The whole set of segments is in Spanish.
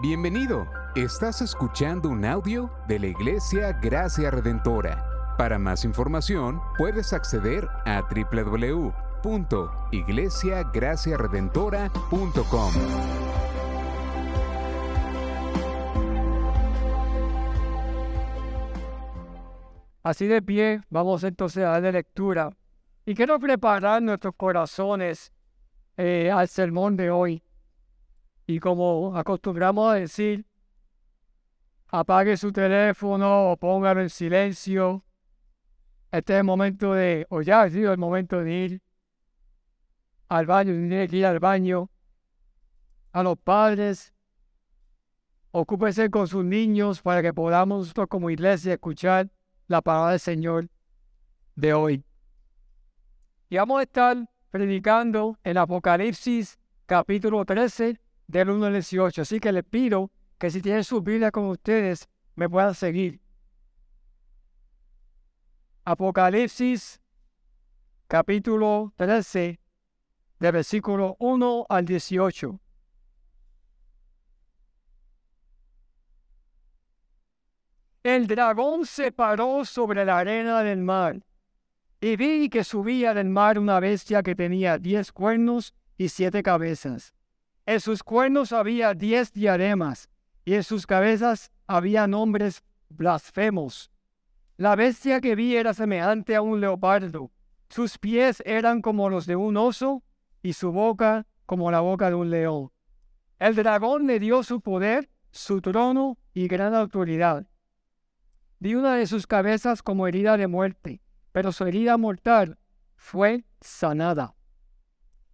Bienvenido. Estás escuchando un audio de la Iglesia Gracia Redentora. Para más información, puedes acceder a www.iglesiagraciaredentora.com. Así de pie, vamos entonces a darle lectura. Y quiero preparar nuestros corazones eh, al sermón de hoy. Y como acostumbramos a decir, apague su teléfono o póngalo en silencio. Este es el momento de, o ya ha sido el momento de ir al baño, tiene que ir al baño. A los padres, ocúpese con sus niños para que podamos nosotros como iglesia escuchar la palabra del Señor de hoy. Y vamos a estar predicando en Apocalipsis capítulo 13 del 1 al 18. Así que les pido que si tienen su Biblia con ustedes, me puedan seguir. Apocalipsis capítulo 13, de versículo 1 al 18. El dragón se paró sobre la arena del mar, y vi que subía del mar una bestia que tenía diez cuernos y siete cabezas en sus cuernos había diez diademas, y en sus cabezas había nombres blasfemos. La bestia que vi era semejante a un leopardo. Sus pies eran como los de un oso, y su boca como la boca de un león. El dragón le dio su poder, su trono y gran autoridad. Vi una de sus cabezas como herida de muerte, pero su herida mortal fue sanada.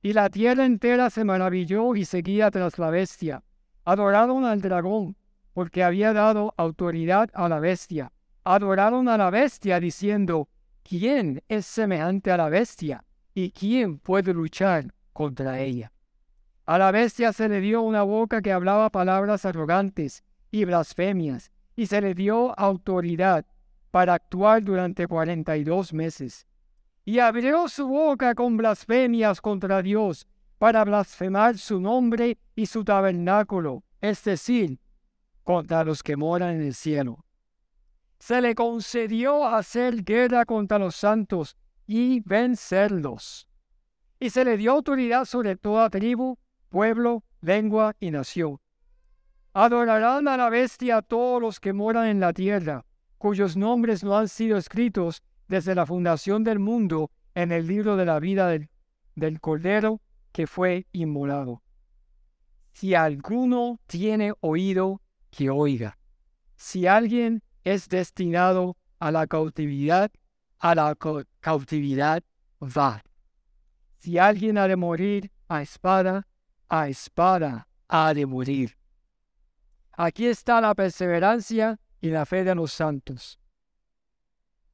Y la tierra entera se maravilló y seguía tras la bestia. Adoraron al dragón, porque había dado autoridad a la bestia. Adoraron a la bestia diciendo, ¿quién es semejante a la bestia? ¿Y quién puede luchar contra ella? A la bestia se le dio una boca que hablaba palabras arrogantes y blasfemias, y se le dio autoridad para actuar durante cuarenta y dos meses y abrió su boca con blasfemias contra Dios para blasfemar su nombre y su tabernáculo, es decir, contra los que moran en el cielo. Se le concedió hacer guerra contra los santos y vencerlos. Y se le dio autoridad sobre toda tribu, pueblo, lengua y nación. Adorarán a la bestia todos los que moran en la tierra, cuyos nombres no han sido escritos desde la fundación del mundo en el libro de la vida del, del Cordero que fue inmolado. Si alguno tiene oído, que oiga. Si alguien es destinado a la cautividad, a la cautividad va. Si alguien ha de morir a espada, a espada ha de morir. Aquí está la perseverancia y la fe de los santos.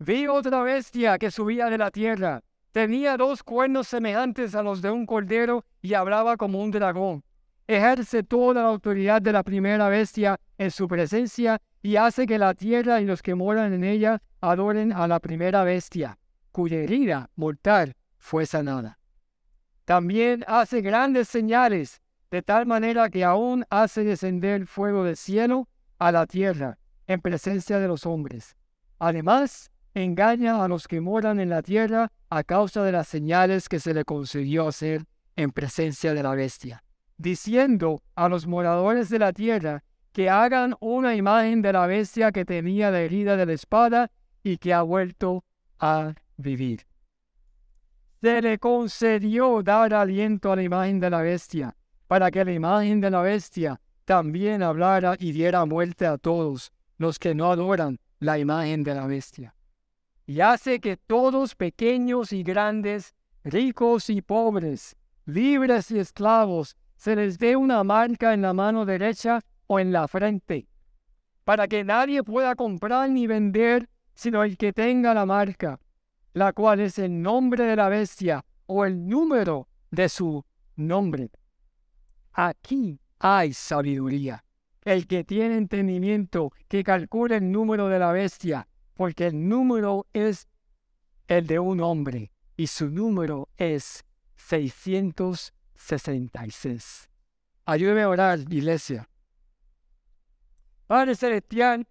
Vi otra bestia que subía de la tierra. Tenía dos cuernos semejantes a los de un cordero y hablaba como un dragón. Ejerce toda la autoridad de la primera bestia en su presencia y hace que la tierra y los que moran en ella adoren a la primera bestia, cuya herida mortal fue sanada. También hace grandes señales, de tal manera que aún hace descender fuego del cielo a la tierra en presencia de los hombres. Además, engaña a los que moran en la tierra a causa de las señales que se le concedió hacer en presencia de la bestia, diciendo a los moradores de la tierra que hagan una imagen de la bestia que tenía la herida de la espada y que ha vuelto a vivir. Se le concedió dar aliento a la imagen de la bestia, para que la imagen de la bestia también hablara y diera muerte a todos los que no adoran la imagen de la bestia y hace que todos pequeños y grandes, ricos y pobres, libres y esclavos, se les dé una marca en la mano derecha o en la frente, para que nadie pueda comprar ni vender sino el que tenga la marca, la cual es el nombre de la bestia o el número de su nombre. Aquí hay sabiduría. El que tiene entendimiento, que calcule el número de la bestia, porque el número es el de un hombre y su número es 666. Ayúdeme a orar, iglesia. Padre Celestial,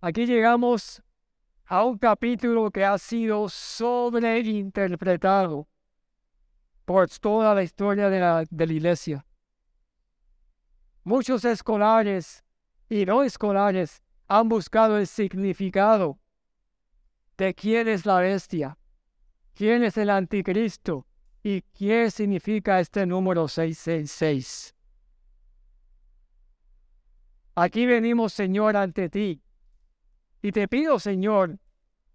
aquí llegamos a un capítulo que ha sido sobreinterpretado por toda la historia de la, de la iglesia. Muchos escolares y no escolares han buscado el significado de quién es la bestia, quién es el anticristo y qué significa este número 666. Aquí venimos, Señor, ante ti. Y te pido, Señor,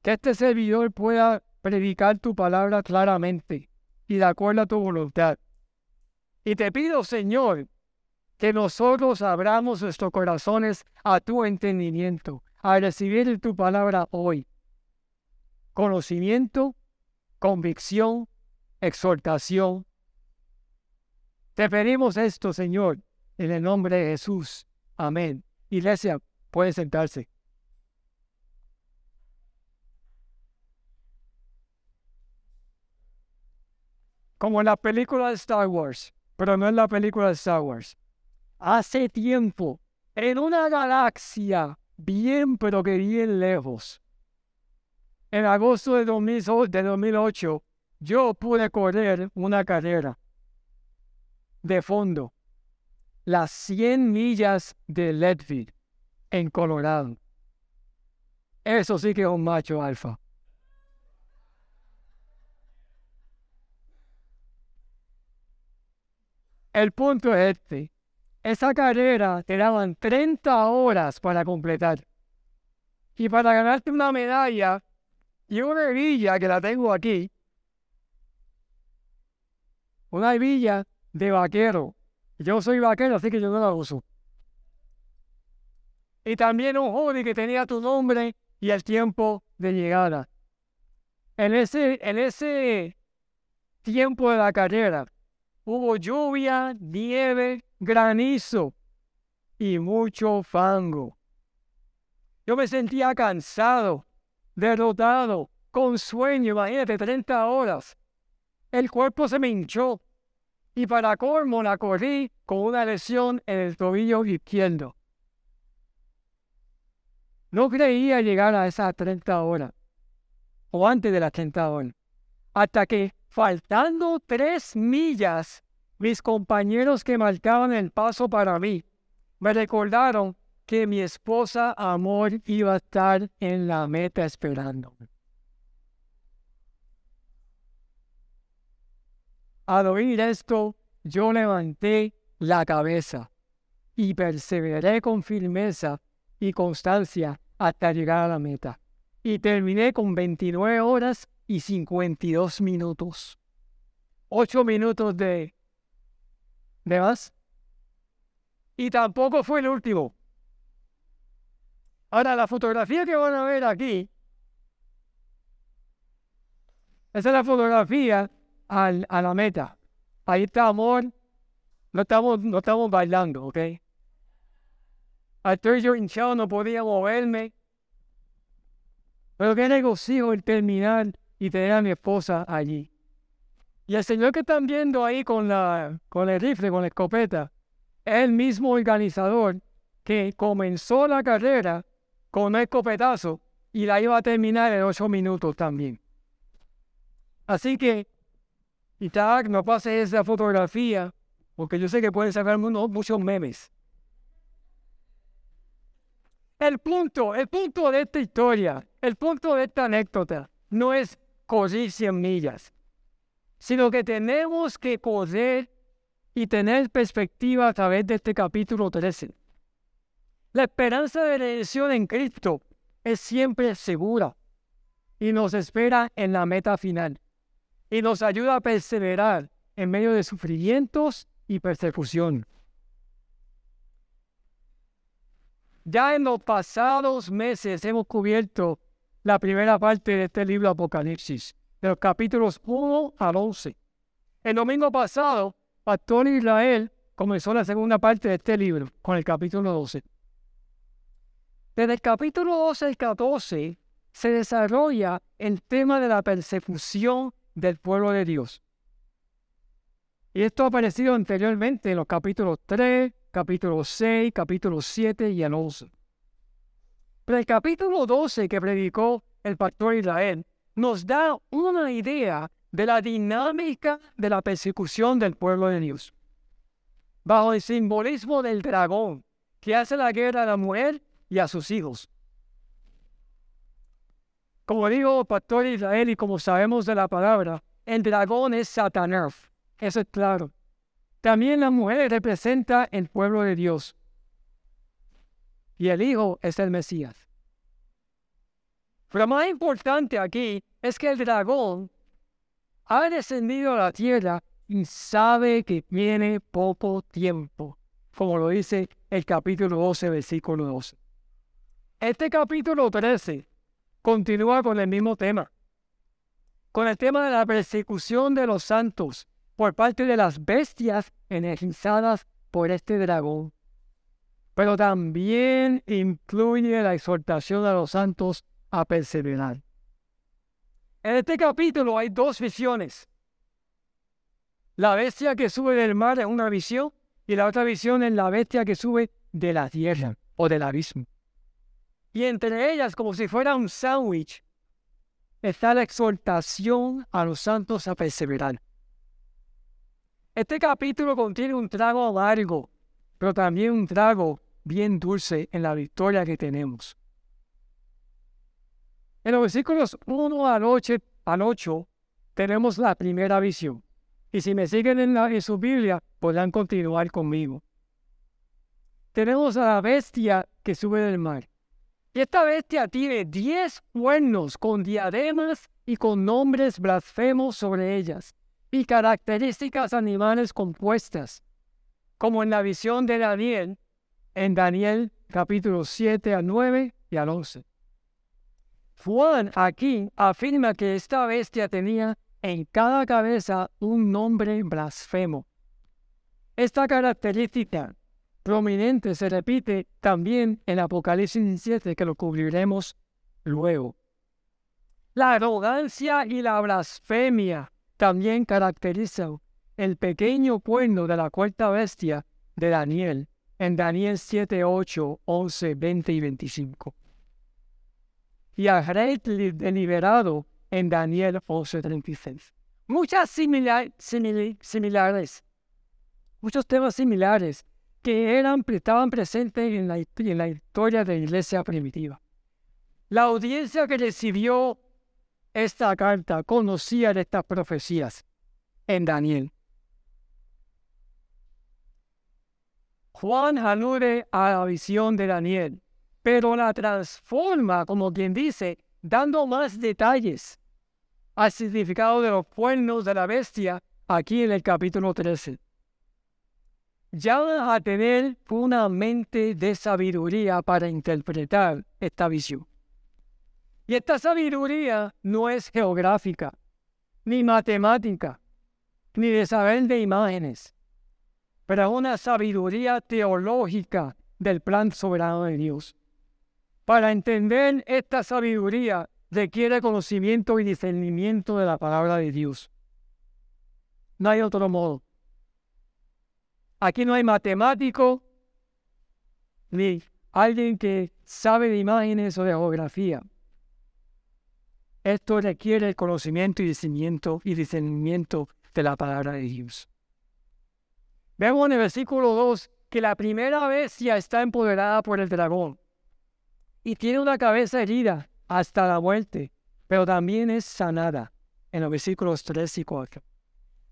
que este servidor pueda predicar tu palabra claramente y de acuerdo a tu voluntad. Y te pido, Señor, que nosotros abramos nuestros corazones a tu entendimiento, a recibir tu palabra hoy. Conocimiento, convicción, exhortación. Te pedimos esto, Señor, en el nombre de Jesús. Amén. Iglesia, puede sentarse. Como en la película de Star Wars, pero no en la película de Star Wars. Hace tiempo, en una galaxia bien pero que bien lejos, en agosto de 2008, yo pude correr una carrera de fondo las 100 millas de Leadville, en Colorado. Eso sí que es un macho alfa. El punto es este. Esa carrera te daban 30 horas para completar. Y para ganarte una medalla y una hebilla que la tengo aquí, una hebilla de vaquero yo soy vaquero, así que yo no la uso. Y también un hobby que tenía tu nombre y el tiempo de llegada. En ese, en ese tiempo de la carrera hubo lluvia, nieve, granizo y mucho fango. Yo me sentía cansado, derrotado, con sueño, imagínate, 30 horas. El cuerpo se me hinchó y para colmo la corrí con una lesión en el tobillo izquierdo. No creía llegar a esas 30 horas, o antes de las 30 horas, hasta que, faltando tres millas, mis compañeros que marcaban el paso para mí, me recordaron que mi esposa Amor iba a estar en la meta esperándome. Al oír esto, yo levanté la cabeza y perseveré con firmeza y constancia hasta llegar a la meta. Y terminé con 29 horas y 52 minutos. 8 minutos de... ¿De más? Y tampoco fue el último. Ahora, la fotografía que van a ver aquí, esa es la fotografía a la meta. Ahí está amor. No estamos, no estamos bailando, ¿ok? Estoy yo hinchado, no podía moverme. Pero qué negocio el terminar y tener a mi esposa allí. Y el señor que están viendo ahí con, la, con el rifle, con la escopeta, es el mismo organizador que comenzó la carrera con un escopetazo y la iba a terminar en ocho minutos también. Así que tal, no pase esa fotografía, porque yo sé que pueden sacar muchos memes. El punto, el punto de esta historia, el punto de esta anécdota, no es correr 100 millas, sino que tenemos que correr y tener perspectiva a través de este capítulo 13. La esperanza de redención en Cristo es siempre segura y nos espera en la meta final y nos ayuda a perseverar en medio de sufrimientos y persecución. Ya en los pasados meses hemos cubierto la primera parte de este libro Apocalipsis, de los capítulos 1 al 11. El domingo pasado, Pastor Israel comenzó la segunda parte de este libro, con el capítulo 12. Desde el capítulo 12 al 14 se desarrolla el tema de la persecución del pueblo de Dios. Y esto ha aparecido anteriormente en los capítulos 3, capítulo 6, capítulo 7 y el 11. Pero el capítulo 12 que predicó el pastor Israel nos da una idea de la dinámica de la persecución del pueblo de Dios. Bajo el simbolismo del dragón que hace la guerra a la mujer y a sus hijos. Como dijo el pastor Israel y como sabemos de la palabra, el dragón es Satanás. Eso es claro. También la mujer representa el pueblo de Dios. Y el hijo es el Mesías. Pero más importante aquí es que el dragón ha descendido a la tierra y sabe que viene poco tiempo, como lo dice el capítulo 12, versículo 12. Este capítulo 13 continúa con el mismo tema, con el tema de la persecución de los santos por parte de las bestias energizadas por este dragón. Pero también incluye la exhortación a los santos a perseverar. En este capítulo hay dos visiones. La bestia que sube del mar es una visión y la otra visión es la bestia que sube de la tierra o del abismo. Y entre ellas, como si fuera un sándwich, está la exhortación a los santos a perseverar. Este capítulo contiene un trago amargo, pero también un trago bien dulce en la victoria que tenemos. En los versículos 1 al 8, tenemos la primera visión. Y si me siguen en, en su Biblia, podrán continuar conmigo. Tenemos a la bestia que sube del mar. Y esta bestia tiene diez cuernos con diademas y con nombres blasfemos sobre ellas y características animales compuestas, como en la visión de Daniel, en Daniel capítulo 7 al 9 y al 11. Juan aquí afirma que esta bestia tenía en cada cabeza un nombre blasfemo. Esta característica prominente se repite también en Apocalipsis 7 que lo cubriremos luego. La arrogancia y la blasfemia también caracteriza el pequeño cuerno de la cuarta bestia de Daniel en Daniel 7, 8, 11, 20 y 25. Y al rey deliberado en Daniel 11, 36. Muchas similares, muchos temas similares que eran, estaban presentes en la, en la historia de la iglesia primitiva. La audiencia que recibió esta carta conocía de estas profecías en Daniel. Juan alude a la visión de Daniel, pero la transforma, como quien dice, dando más detalles al significado de los cuernos de la bestia aquí en el capítulo 13. Ya a tener una mente de sabiduría para interpretar esta visión. Y esta sabiduría no es geográfica, ni matemática, ni de saber de imágenes, pero una sabiduría teológica del plan soberano de Dios. Para entender esta sabiduría requiere conocimiento y discernimiento de la palabra de Dios. No hay otro modo. Aquí no hay matemático ni alguien que sabe de imágenes o de geografía. Esto requiere el conocimiento y discernimiento y discernimiento de la palabra de Dios. Vemos en el versículo 2 que la primera bestia está empoderada por el dragón y tiene una cabeza herida hasta la muerte, pero también es sanada en los versículos 3 y 4.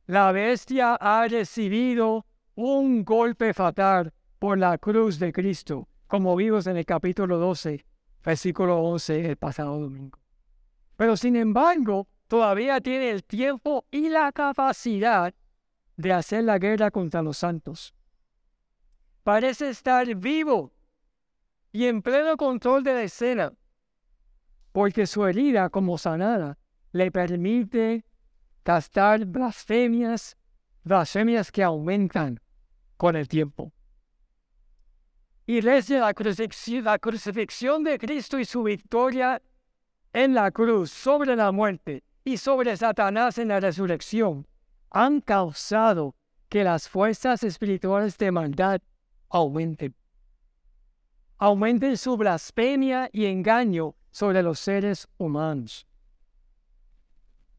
La bestia ha recibido un golpe fatal por la cruz de Cristo, como vimos en el capítulo 12, versículo 11 el pasado domingo. Pero sin embargo, todavía tiene el tiempo y la capacidad de hacer la guerra contra los santos. Parece estar vivo y en pleno control de la escena, porque su herida como sanada le permite gastar blasfemias, blasfemias que aumentan con el tiempo. Y desde la crucifixión, la crucifixión de Cristo y su victoria en la cruz sobre la muerte y sobre Satanás en la resurrección han causado que las fuerzas espirituales de maldad aumenten. Aumenten su blasfemia y engaño sobre los seres humanos.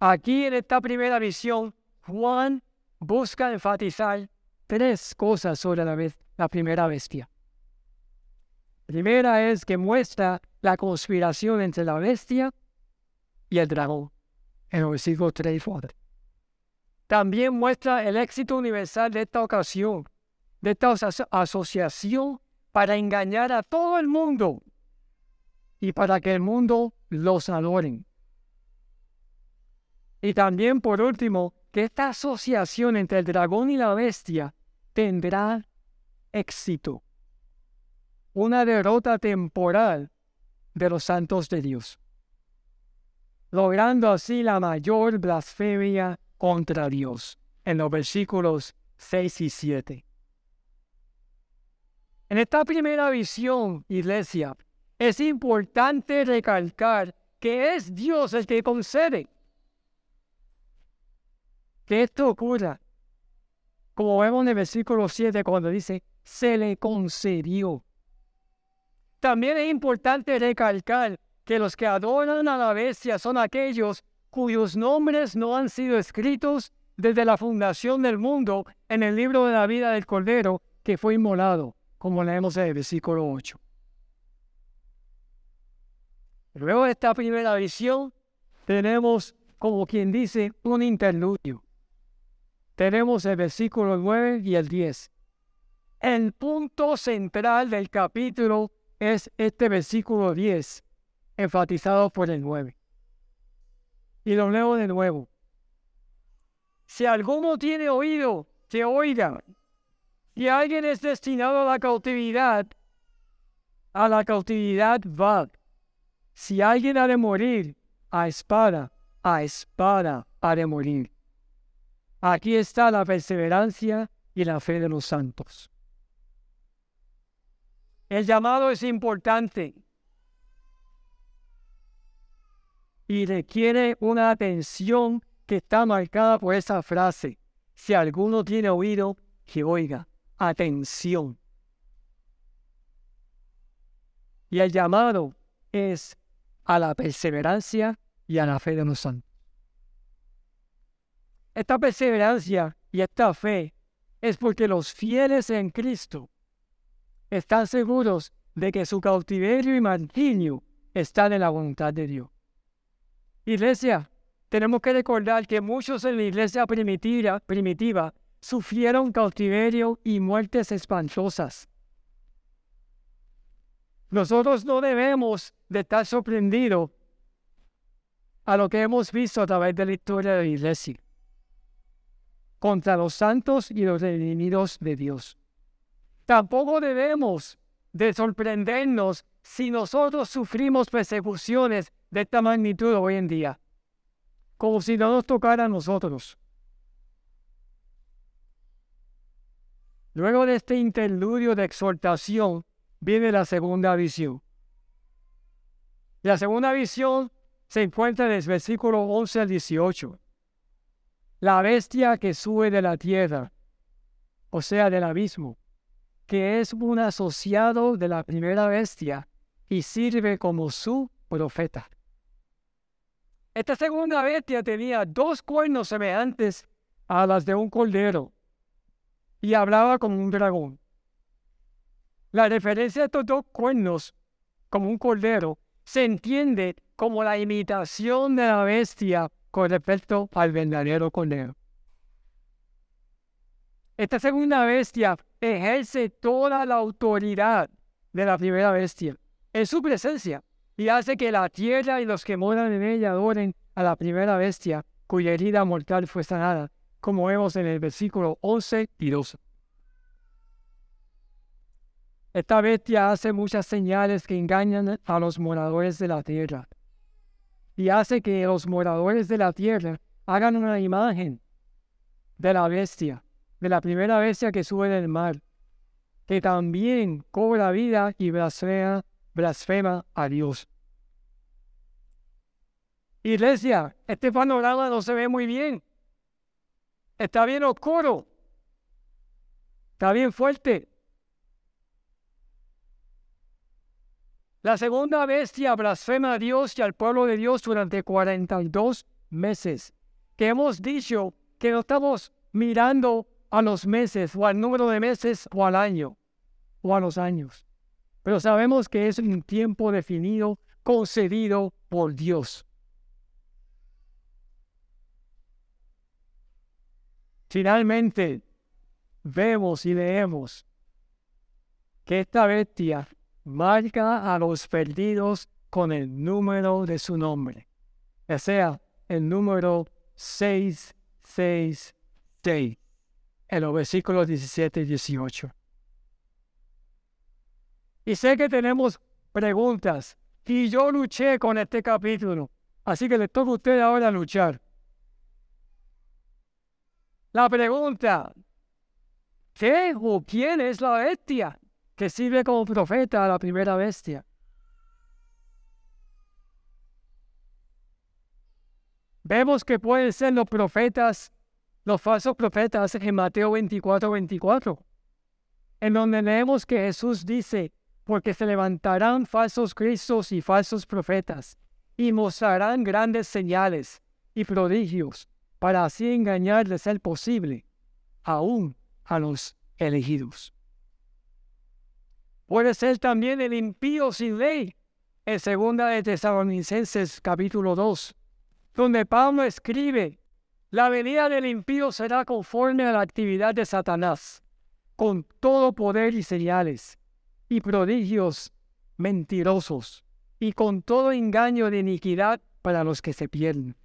Aquí en esta primera visión, Juan busca enfatizar tres cosas sobre la, la primera bestia. Primera es que muestra la conspiración entre la bestia y el dragón, en el versículo 3 y 4. También muestra el éxito universal de esta ocasión, de esta asociación para engañar a todo el mundo y para que el mundo los adoren. Y también, por último, que esta asociación entre el dragón y la bestia tendrá éxito. Una derrota temporal de los santos de Dios, logrando así la mayor blasfemia contra Dios, en los versículos 6 y 7. En esta primera visión, iglesia, es importante recalcar que es Dios el que concede que esto ocurra. Como vemos en el versículo 7 cuando dice, se le concedió. También es importante recalcar que los que adoran a la bestia son aquellos cuyos nombres no han sido escritos desde la fundación del mundo en el libro de la vida del Cordero que fue inmolado, como leemos en el versículo 8. Luego de esta primera visión, tenemos, como quien dice, un interludio tenemos el versículo 9 y el 10. El punto central del capítulo es este versículo 10, enfatizado por el 9. Y lo leo de nuevo. Si alguno tiene oído, que oiga. Si alguien es destinado a la cautividad, a la cautividad va. Si alguien ha de morir, a espada, a espada ha de morir. Aquí está la perseverancia y la fe de los santos. El llamado es importante y requiere una atención que está marcada por esa frase. Si alguno tiene oído, que oiga. Atención. Y el llamado es a la perseverancia y a la fe de los santos. Esta perseverancia y esta fe es porque los fieles en Cristo están seguros de que su cautiverio y martirio están en la voluntad de Dios. Iglesia, tenemos que recordar que muchos en la iglesia primitiva, sufrieron cautiverio y muertes espantosas. Nosotros no debemos de estar sorprendidos a lo que hemos visto a través de la historia de la iglesia contra los santos y los enemigos de Dios. Tampoco debemos de sorprendernos si nosotros sufrimos persecuciones de esta magnitud hoy en día, como si no nos tocara a nosotros. Luego de este interludio de exhortación viene la segunda visión. La segunda visión se encuentra en el versículo 11 al 18 la bestia que sube de la tierra, o sea, del abismo, que es un asociado de la primera bestia y sirve como su profeta. Esta segunda bestia tenía dos cuernos semejantes a las de un cordero y hablaba como un dragón. La referencia a estos dos cuernos como un cordero se entiende como la imitación de la bestia con respecto al verdadero cordero. Esta segunda bestia ejerce toda la autoridad de la primera bestia en su presencia y hace que la tierra y los que moran en ella adoren a la primera bestia cuya herida mortal fue sanada, como vemos en el versículo 11 y 12. Esta bestia hace muchas señales que engañan a los moradores de la tierra y hace que los moradores de la tierra hagan una imagen de la bestia, de la primera bestia que sube del mar, que también cobra vida y blasfema, blasfema a Dios. Iglesia, este panorama no se ve muy bien. Está bien oscuro. Está bien fuerte. La segunda bestia blasfema a Dios y al pueblo de Dios durante 42 meses. Que hemos dicho que no estamos mirando a los meses o al número de meses o al año o a los años. Pero sabemos que es un tiempo definido, concedido por Dios. Finalmente, vemos y leemos que esta bestia marca a los perdidos con el número de su nombre. O sea, el número 666 en los versículos 17 y 18. Y sé que tenemos preguntas y yo luché con este capítulo, así que le toca a usted ahora luchar. La pregunta, ¿qué o quién es la bestia? que sirve como profeta a la primera bestia. Vemos que pueden ser los profetas, los falsos profetas en Mateo 24, 24, en donde leemos que Jesús dice, porque se levantarán falsos cristos y falsos profetas, y mostrarán grandes señales y prodigios, para así engañar de ser posible, aún a los elegidos. Puede ser también el impío sin ley, en segunda de Tesalonicenses capítulo 2, donde Pablo escribe, la venida del impío será conforme a la actividad de Satanás, con todo poder y señales, y prodigios mentirosos, y con todo engaño de iniquidad para los que se pierden.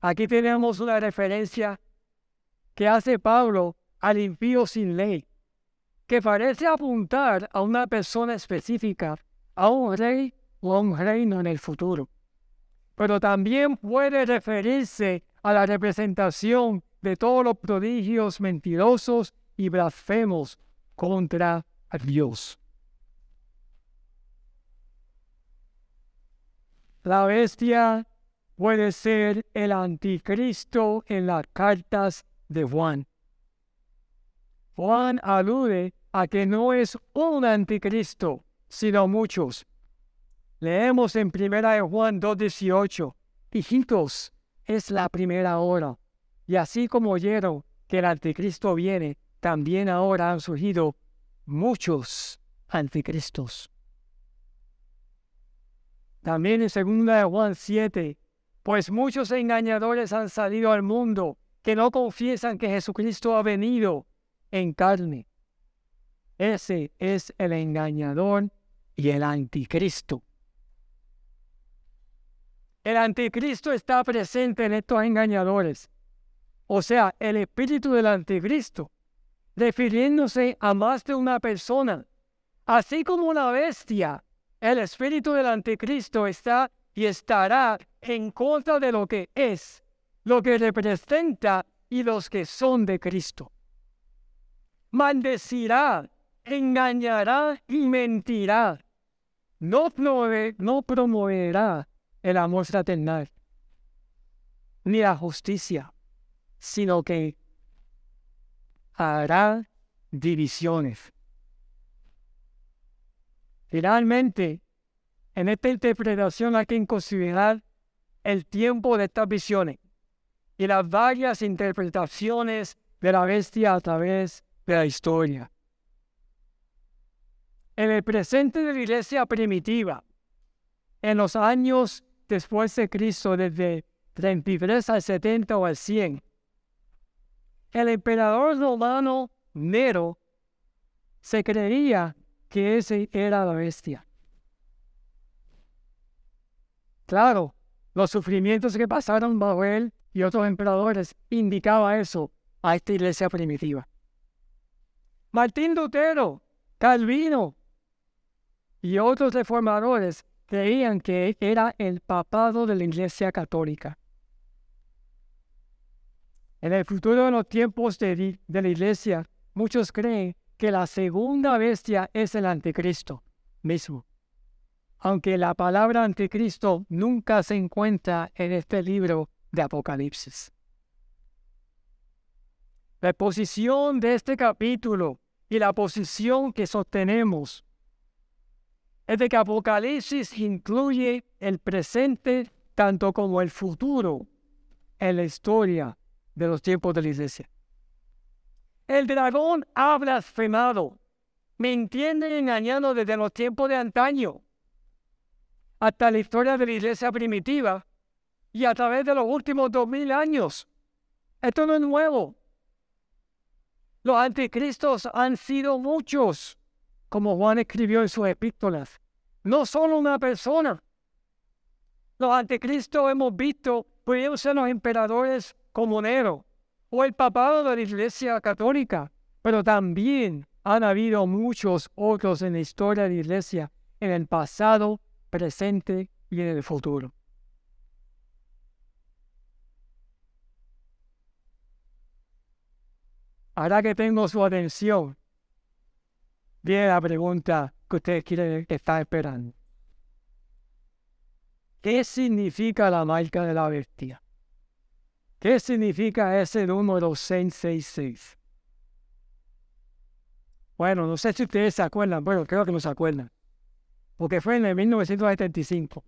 Aquí tenemos una referencia que hace Pablo al impío sin ley que parece apuntar a una persona específica, a un rey o a un reino en el futuro. Pero también puede referirse a la representación de todos los prodigios mentirosos y blasfemos contra Dios. La bestia puede ser el anticristo en las cartas de Juan. Juan alude a que no es un anticristo, sino muchos. Leemos en 1 Juan 2.18, hijitos, es la primera hora. Y así como oyeron que el anticristo viene, también ahora han surgido muchos anticristos. También en 2 Juan 7, pues muchos engañadores han salido al mundo que no confiesan que Jesucristo ha venido en carne. Ese es el engañador y el anticristo. El anticristo está presente en estos engañadores. O sea, el espíritu del anticristo, refiriéndose a más de una persona. Así como una bestia, el espíritu del anticristo está y estará en contra de lo que es, lo que representa y los que son de Cristo. Maldecirá engañará y mentirá. No, no promoverá el amor fraternal ni la justicia, sino que hará divisiones. Finalmente, en esta interpretación hay que considerar el tiempo de estas visiones y las varias interpretaciones de la bestia a través de la historia en el presente de la iglesia primitiva, en los años después de Cristo, desde 33 al 70 o al 100, el emperador romano Nero se creía que ese era la bestia. Claro, los sufrimientos que pasaron bajo él y otros emperadores indicaba eso a esta iglesia primitiva. Martín Lutero, Calvino, y otros reformadores creían que era el papado de la Iglesia Católica. En el futuro de los tiempos de, la Iglesia, muchos creen que la segunda bestia es el anticristo mismo, aunque la palabra anticristo nunca se encuentra en este libro de Apocalipsis. La posición de este capítulo y la posición que sostenemos es de que Apocalipsis incluye el presente tanto como el futuro en la historia de los tiempos de la iglesia. El dragón ha blasfemado, mintiendo y engañando desde los tiempos de antaño hasta la historia de la iglesia primitiva y a través de los últimos dos mil años. Esto no es nuevo. Los anticristos han sido muchos, como Juan escribió en sus epístolas. No solo una persona. Los anticristos hemos visto, pudieron ser los emperadores como Nero o el papado de la Iglesia Católica, pero también han habido muchos otros en la historia de la Iglesia, en el pasado, presente y en el futuro. Ahora que tengo su atención, viene la pregunta que ustedes quieren estar esperando. ¿Qué significa la marca de la bestia? ¿Qué significa ese número 666? Bueno, no sé si ustedes se acuerdan, bueno, creo que no se acuerdan, porque fue en el 1975.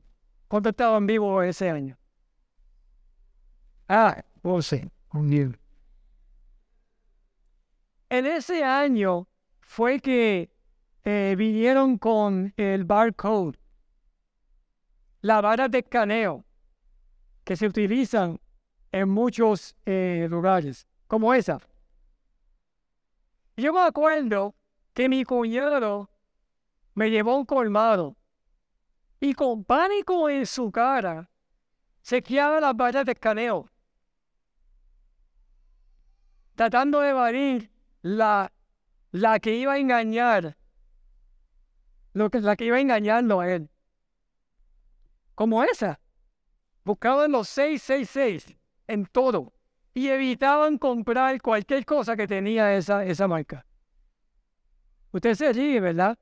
¿Cuánto estaban vivos ese año? Ah, 11, un en ese año fue que eh, vinieron con el barcode, la vara de escaneo, que se utilizan en muchos eh, lugares, como esa. Yo me acuerdo que mi cuñado me llevó un colmado y con pánico en su cara se quedaba las varas de escaneo, tratando de evadir la, la que iba a engañar, lo que, la que iba engañando a él. Como esa. Buscaban los 666 en todo y evitaban comprar cualquier cosa que tenía esa, esa marca. Usted se ríe, ¿verdad?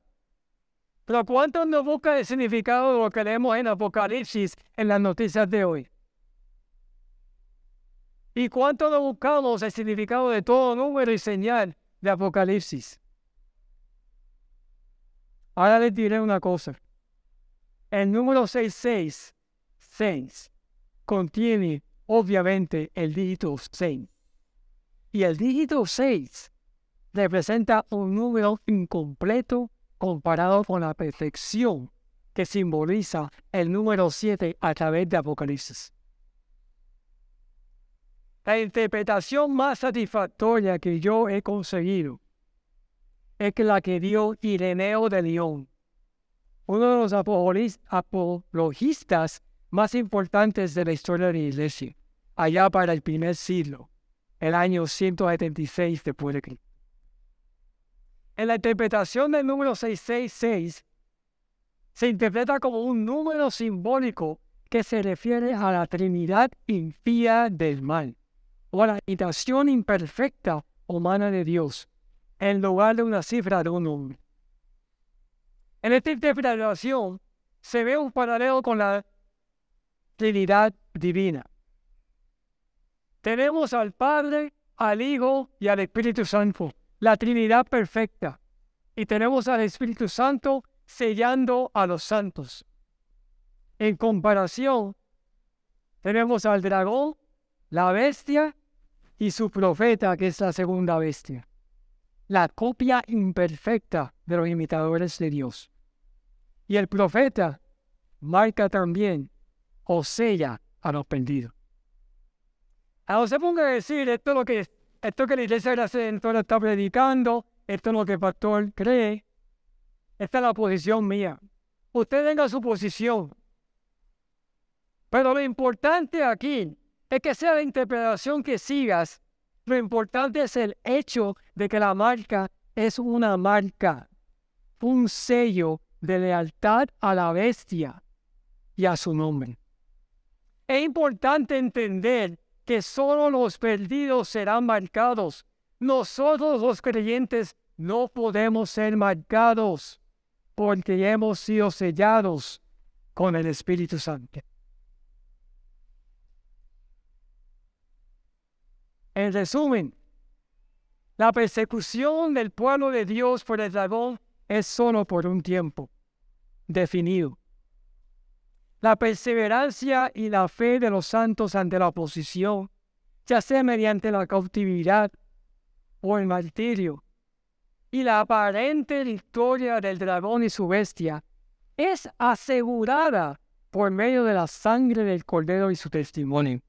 Pero ¿cuántos nos busca el significado de lo que leemos en Apocalipsis en las noticias de hoy? ¿Y cuánto no buscamos el significado de todo número y señal de Apocalipsis? Ahora les diré una cosa. El número 666 contiene obviamente el dígito 6. Y el dígito 6 representa un número incompleto comparado con la perfección que simboliza el número 7 a través de Apocalipsis. La interpretación más satisfactoria que yo he conseguido es la que dio Ireneo de León, uno de los apologistas más importantes de la historia de la Iglesia, allá para el primer siglo, el año 176 después de Cristo. En la interpretación del número 666, se interpreta como un número simbólico que se refiere a la Trinidad impía del mal o la imitación imperfecta humana de Dios, en lugar de una cifra de un hombre. En esta interpretación se ve un paralelo con la Trinidad divina. Tenemos al Padre, al Hijo y al Espíritu Santo, la Trinidad perfecta. Y tenemos al Espíritu Santo sellando a los santos. En comparación, tenemos al dragón, la bestia y su profeta, que es la segunda bestia, la copia imperfecta de los imitadores de Dios. Y el profeta marca también o sella a los perdidos. Ahora se ponga a decir esto es lo que esto que la iglesia de la está predicando, esto es lo que el pastor cree, esta es la posición mía. Usted tenga su posición. Pero lo importante aquí es que sea la interpretación que sigas. Lo importante es el hecho de que la marca es una marca, un sello de lealtad a la bestia y a su nombre. Es importante entender que solo los perdidos serán marcados. Nosotros los creyentes no podemos ser marcados porque hemos sido sellados con el Espíritu Santo. En resumen, la persecución del pueblo de Dios por el dragón es solo por un tiempo. definido. La perseverancia y la fe de los santos ante la oposición, ya sea mediante la cautividad o el martirio, y la aparente victoria del dragón y su bestia, es asegurada por medio de la sangre del cordero y su testimonio.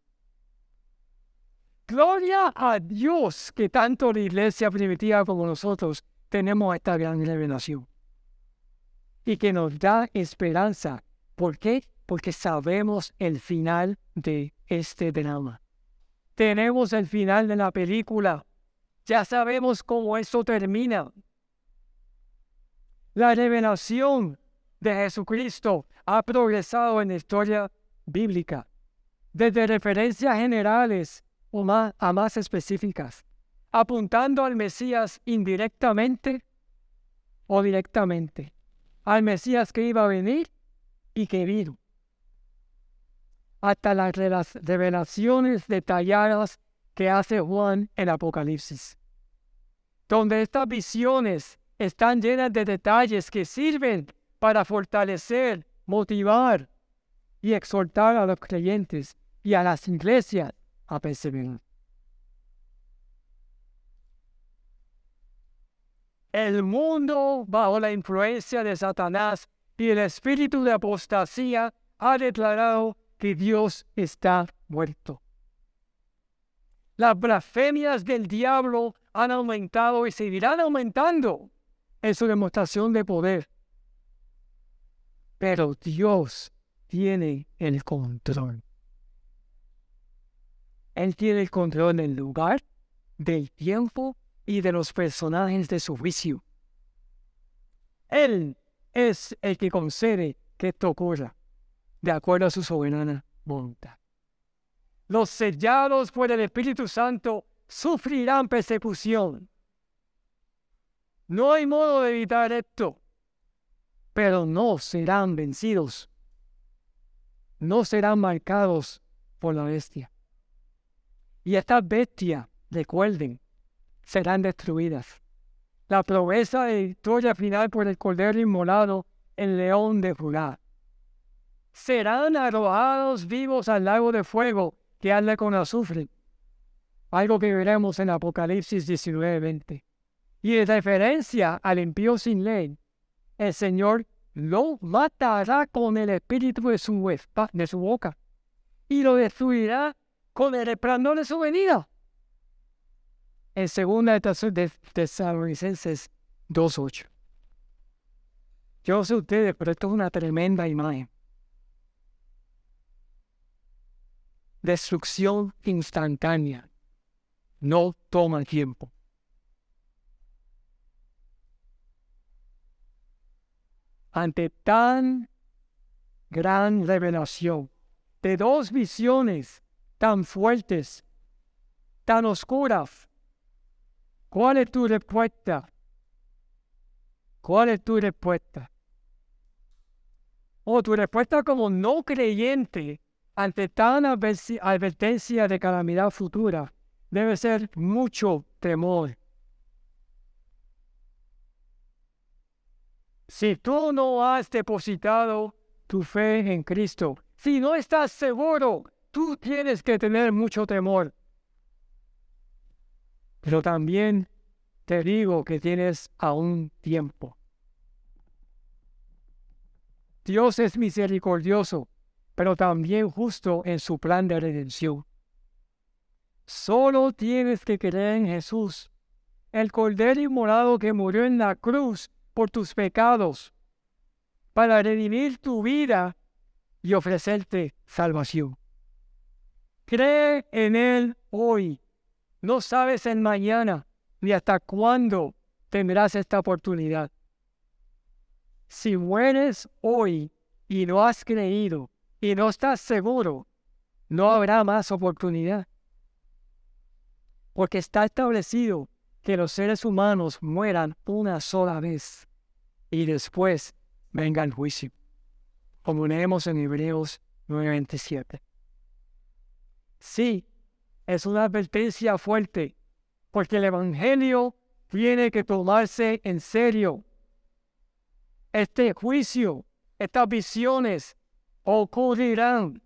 Gloria a Dios que tanto la iglesia primitiva como nosotros tenemos esta gran revelación. Y que nos da esperanza. ¿Por qué? Porque sabemos el final de este drama. Tenemos el final de la película. Ya sabemos cómo eso termina. La revelación de Jesucristo ha progresado en la historia bíblica, desde referencias generales o más, a más específicas, apuntando al Mesías indirectamente o directamente, al Mesías que iba a venir y que vino, hasta las revelaciones detalladas que hace Juan en Apocalipsis, donde estas visiones están llenas de detalles que sirven para fortalecer, motivar y exhortar a los creyentes y a las iglesias a perseverar. El mundo, bajo la influencia de Satanás y el espíritu de apostasía, ha declarado que Dios está muerto. Las blasfemias del diablo han aumentado y seguirán aumentando en su demostración de poder. Pero Dios tiene el control. Él tiene el control del lugar, del tiempo y de los personajes de su juicio. Él es el que concede que esto ocurra, de acuerdo a su soberana voluntad. Los sellados por el Espíritu Santo sufrirán persecución. No hay modo de evitar esto pero no serán vencidos. No serán marcados por la bestia. Y estas bestias, recuerden, serán destruidas. La promesa de victoria final por el Cordero Inmolado, el león de Judá. Serán arrojados vivos al lago de fuego que arde con azufre. Algo que veremos en Apocalipsis 19:20. Y en referencia al impío sin ley, el Señor lo matará con el espíritu de su, de su boca y lo destruirá con el resplandor de su venida. En segunda de Tesalonicenses 2.8. Yo sé ustedes, pero esto es una tremenda imagen. Destrucción instantánea. No toma tiempo. ante tan gran revelación de dos visiones tan fuertes, tan oscuras. ¿Cuál es tu respuesta? ¿Cuál es tu respuesta? O tu respuesta como no creyente ante tan advertencia de calamidad futura debe ser mucho temor Si tú no has depositado tu fe en Cristo, si no estás seguro, tú tienes que tener mucho temor. Pero también te digo que tienes aún tiempo. Dios es misericordioso, pero también justo en su plan de redención. Solo tienes que creer en Jesús, el Cordero Inmolado que murió en la cruz por tus pecados, para redimir tu vida y ofrecerte salvación. Cree en Él hoy. No sabes en mañana ni hasta cuándo tendrás esta oportunidad. Si mueres hoy y no has creído y no estás seguro, no habrá más oportunidad. Porque está establecido que los seres humanos mueran una sola vez y después venga el juicio, como leemos en Hebreos 9:27. Sí, es una advertencia fuerte, porque el Evangelio tiene que tomarse en serio. Este juicio estas visiones ocurrirán.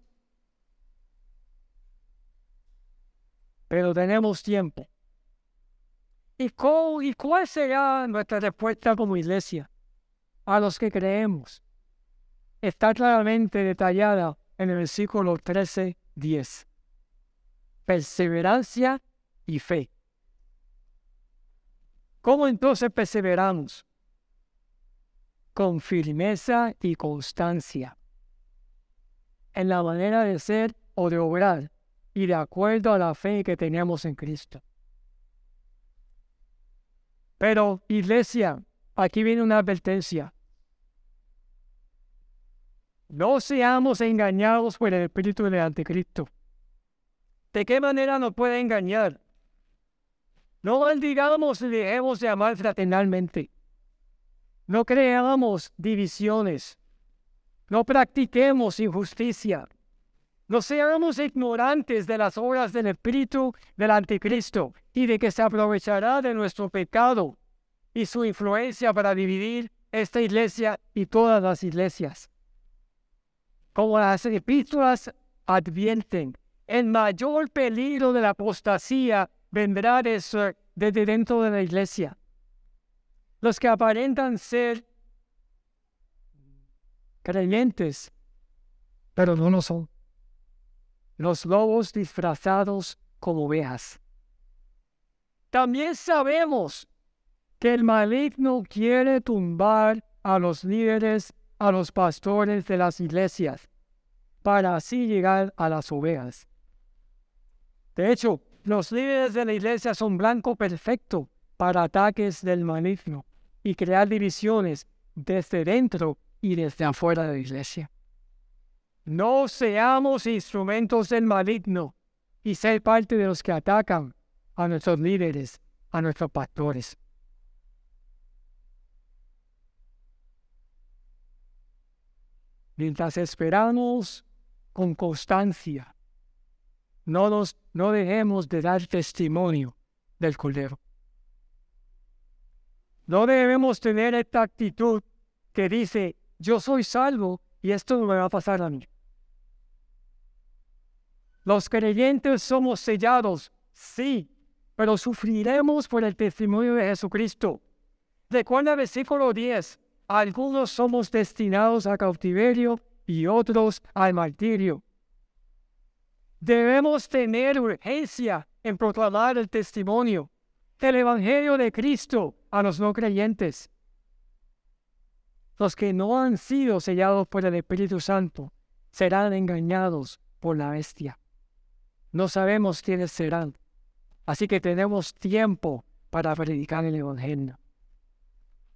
Pero tenemos tiempo. ¿Y, ¿Y cuál será nuestra respuesta como iglesia a los que creemos? Está claramente detallada en el versículo 13, 10. Perseverancia y fe. ¿Cómo entonces perseveramos? Con firmeza y constancia en la manera de ser o de obrar y de acuerdo a la fe que tenemos en Cristo. Pero, iglesia, aquí viene una advertencia. No seamos engañados por el espíritu del anticristo. ¿De qué manera nos puede engañar? No maldigamos y dejemos de amar fraternalmente. No creamos divisiones. No practiquemos injusticia. No seamos ignorantes de las obras del espíritu del anticristo y de que se aprovechará de nuestro pecado y su influencia para dividir esta iglesia y todas las iglesias. Como las epístolas advierten, el mayor peligro de la apostasía vendrá desde dentro de la iglesia. Los que aparentan ser creyentes, pero no lo son. Los lobos disfrazados como ovejas. También sabemos que el maligno quiere tumbar a los líderes, a los pastores de las iglesias, para así llegar a las ovejas. De hecho, los líderes de la iglesia son blanco perfecto para ataques del maligno y crear divisiones desde dentro y desde afuera de la iglesia. No seamos instrumentos del maligno y ser parte de los que atacan a nuestros líderes, a nuestros pastores. Mientras esperamos con constancia no, nos, no dejemos de dar testimonio del Cordero. No debemos tener esta actitud que dice, yo soy salvo y esto no me va a pasar a mí. Los creyentes somos sellados, sí, pero sufriremos por el testimonio de Jesucristo. Recuerda el versículo 10, algunos somos destinados a cautiverio y otros al martirio. Debemos tener urgencia en proclamar el testimonio del Evangelio de Cristo a los no creyentes. Los que no han sido sellados por el Espíritu Santo serán engañados por la bestia. No sabemos quiénes serán, así que tenemos tiempo para predicar el Evangelio.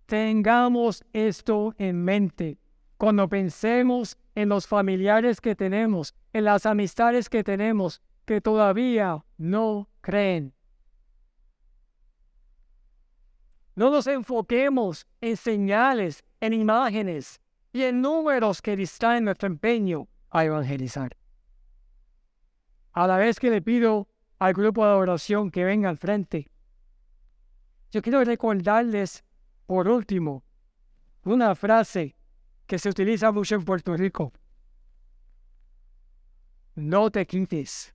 Tengamos esto en mente cuando pensemos en los familiares que tenemos, en las amistades que tenemos, que todavía no creen. No nos enfoquemos en señales, en imágenes y en números que distraen nuestro empeño a evangelizar. A la vez que le pido al grupo de oración que venga al frente, yo quiero recordarles, por último, una frase que se utiliza mucho en Puerto Rico. No te quites.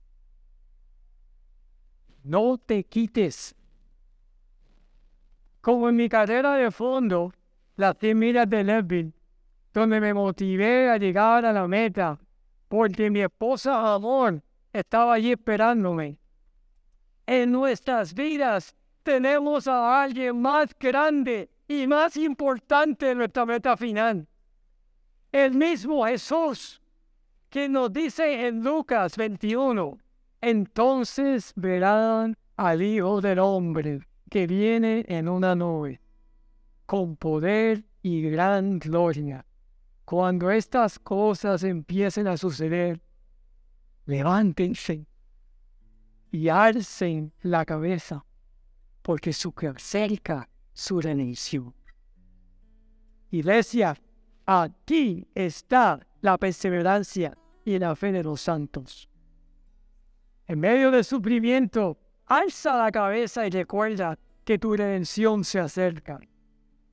No te quites. Como en mi carrera de fondo, las 100 millas de Levin, donde me motivé a llegar a la meta, porque mi esposa Amor estaba allí esperándome. En nuestras vidas tenemos a alguien más grande y más importante en nuestra meta final el mismo Jesús que nos dice en Lucas 21, entonces verán al Hijo del Hombre que viene en una nube, con poder y gran gloria. Cuando estas cosas empiecen a suceder, levántense y alcen la cabeza, porque su cerca su redención. Iglesia, Aquí está la perseverancia y la fe de los santos. En medio del sufrimiento, alza la cabeza y recuerda que tu redención se acerca.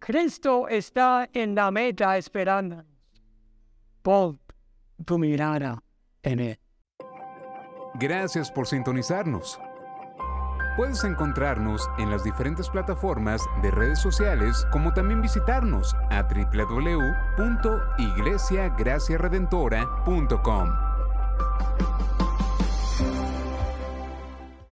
Cristo está en la meta esperando. pon tu mirada en Él. Gracias por sintonizarnos. Puedes encontrarnos en las diferentes plataformas de redes sociales, como también visitarnos a www.iglesiagraciaredentora.com.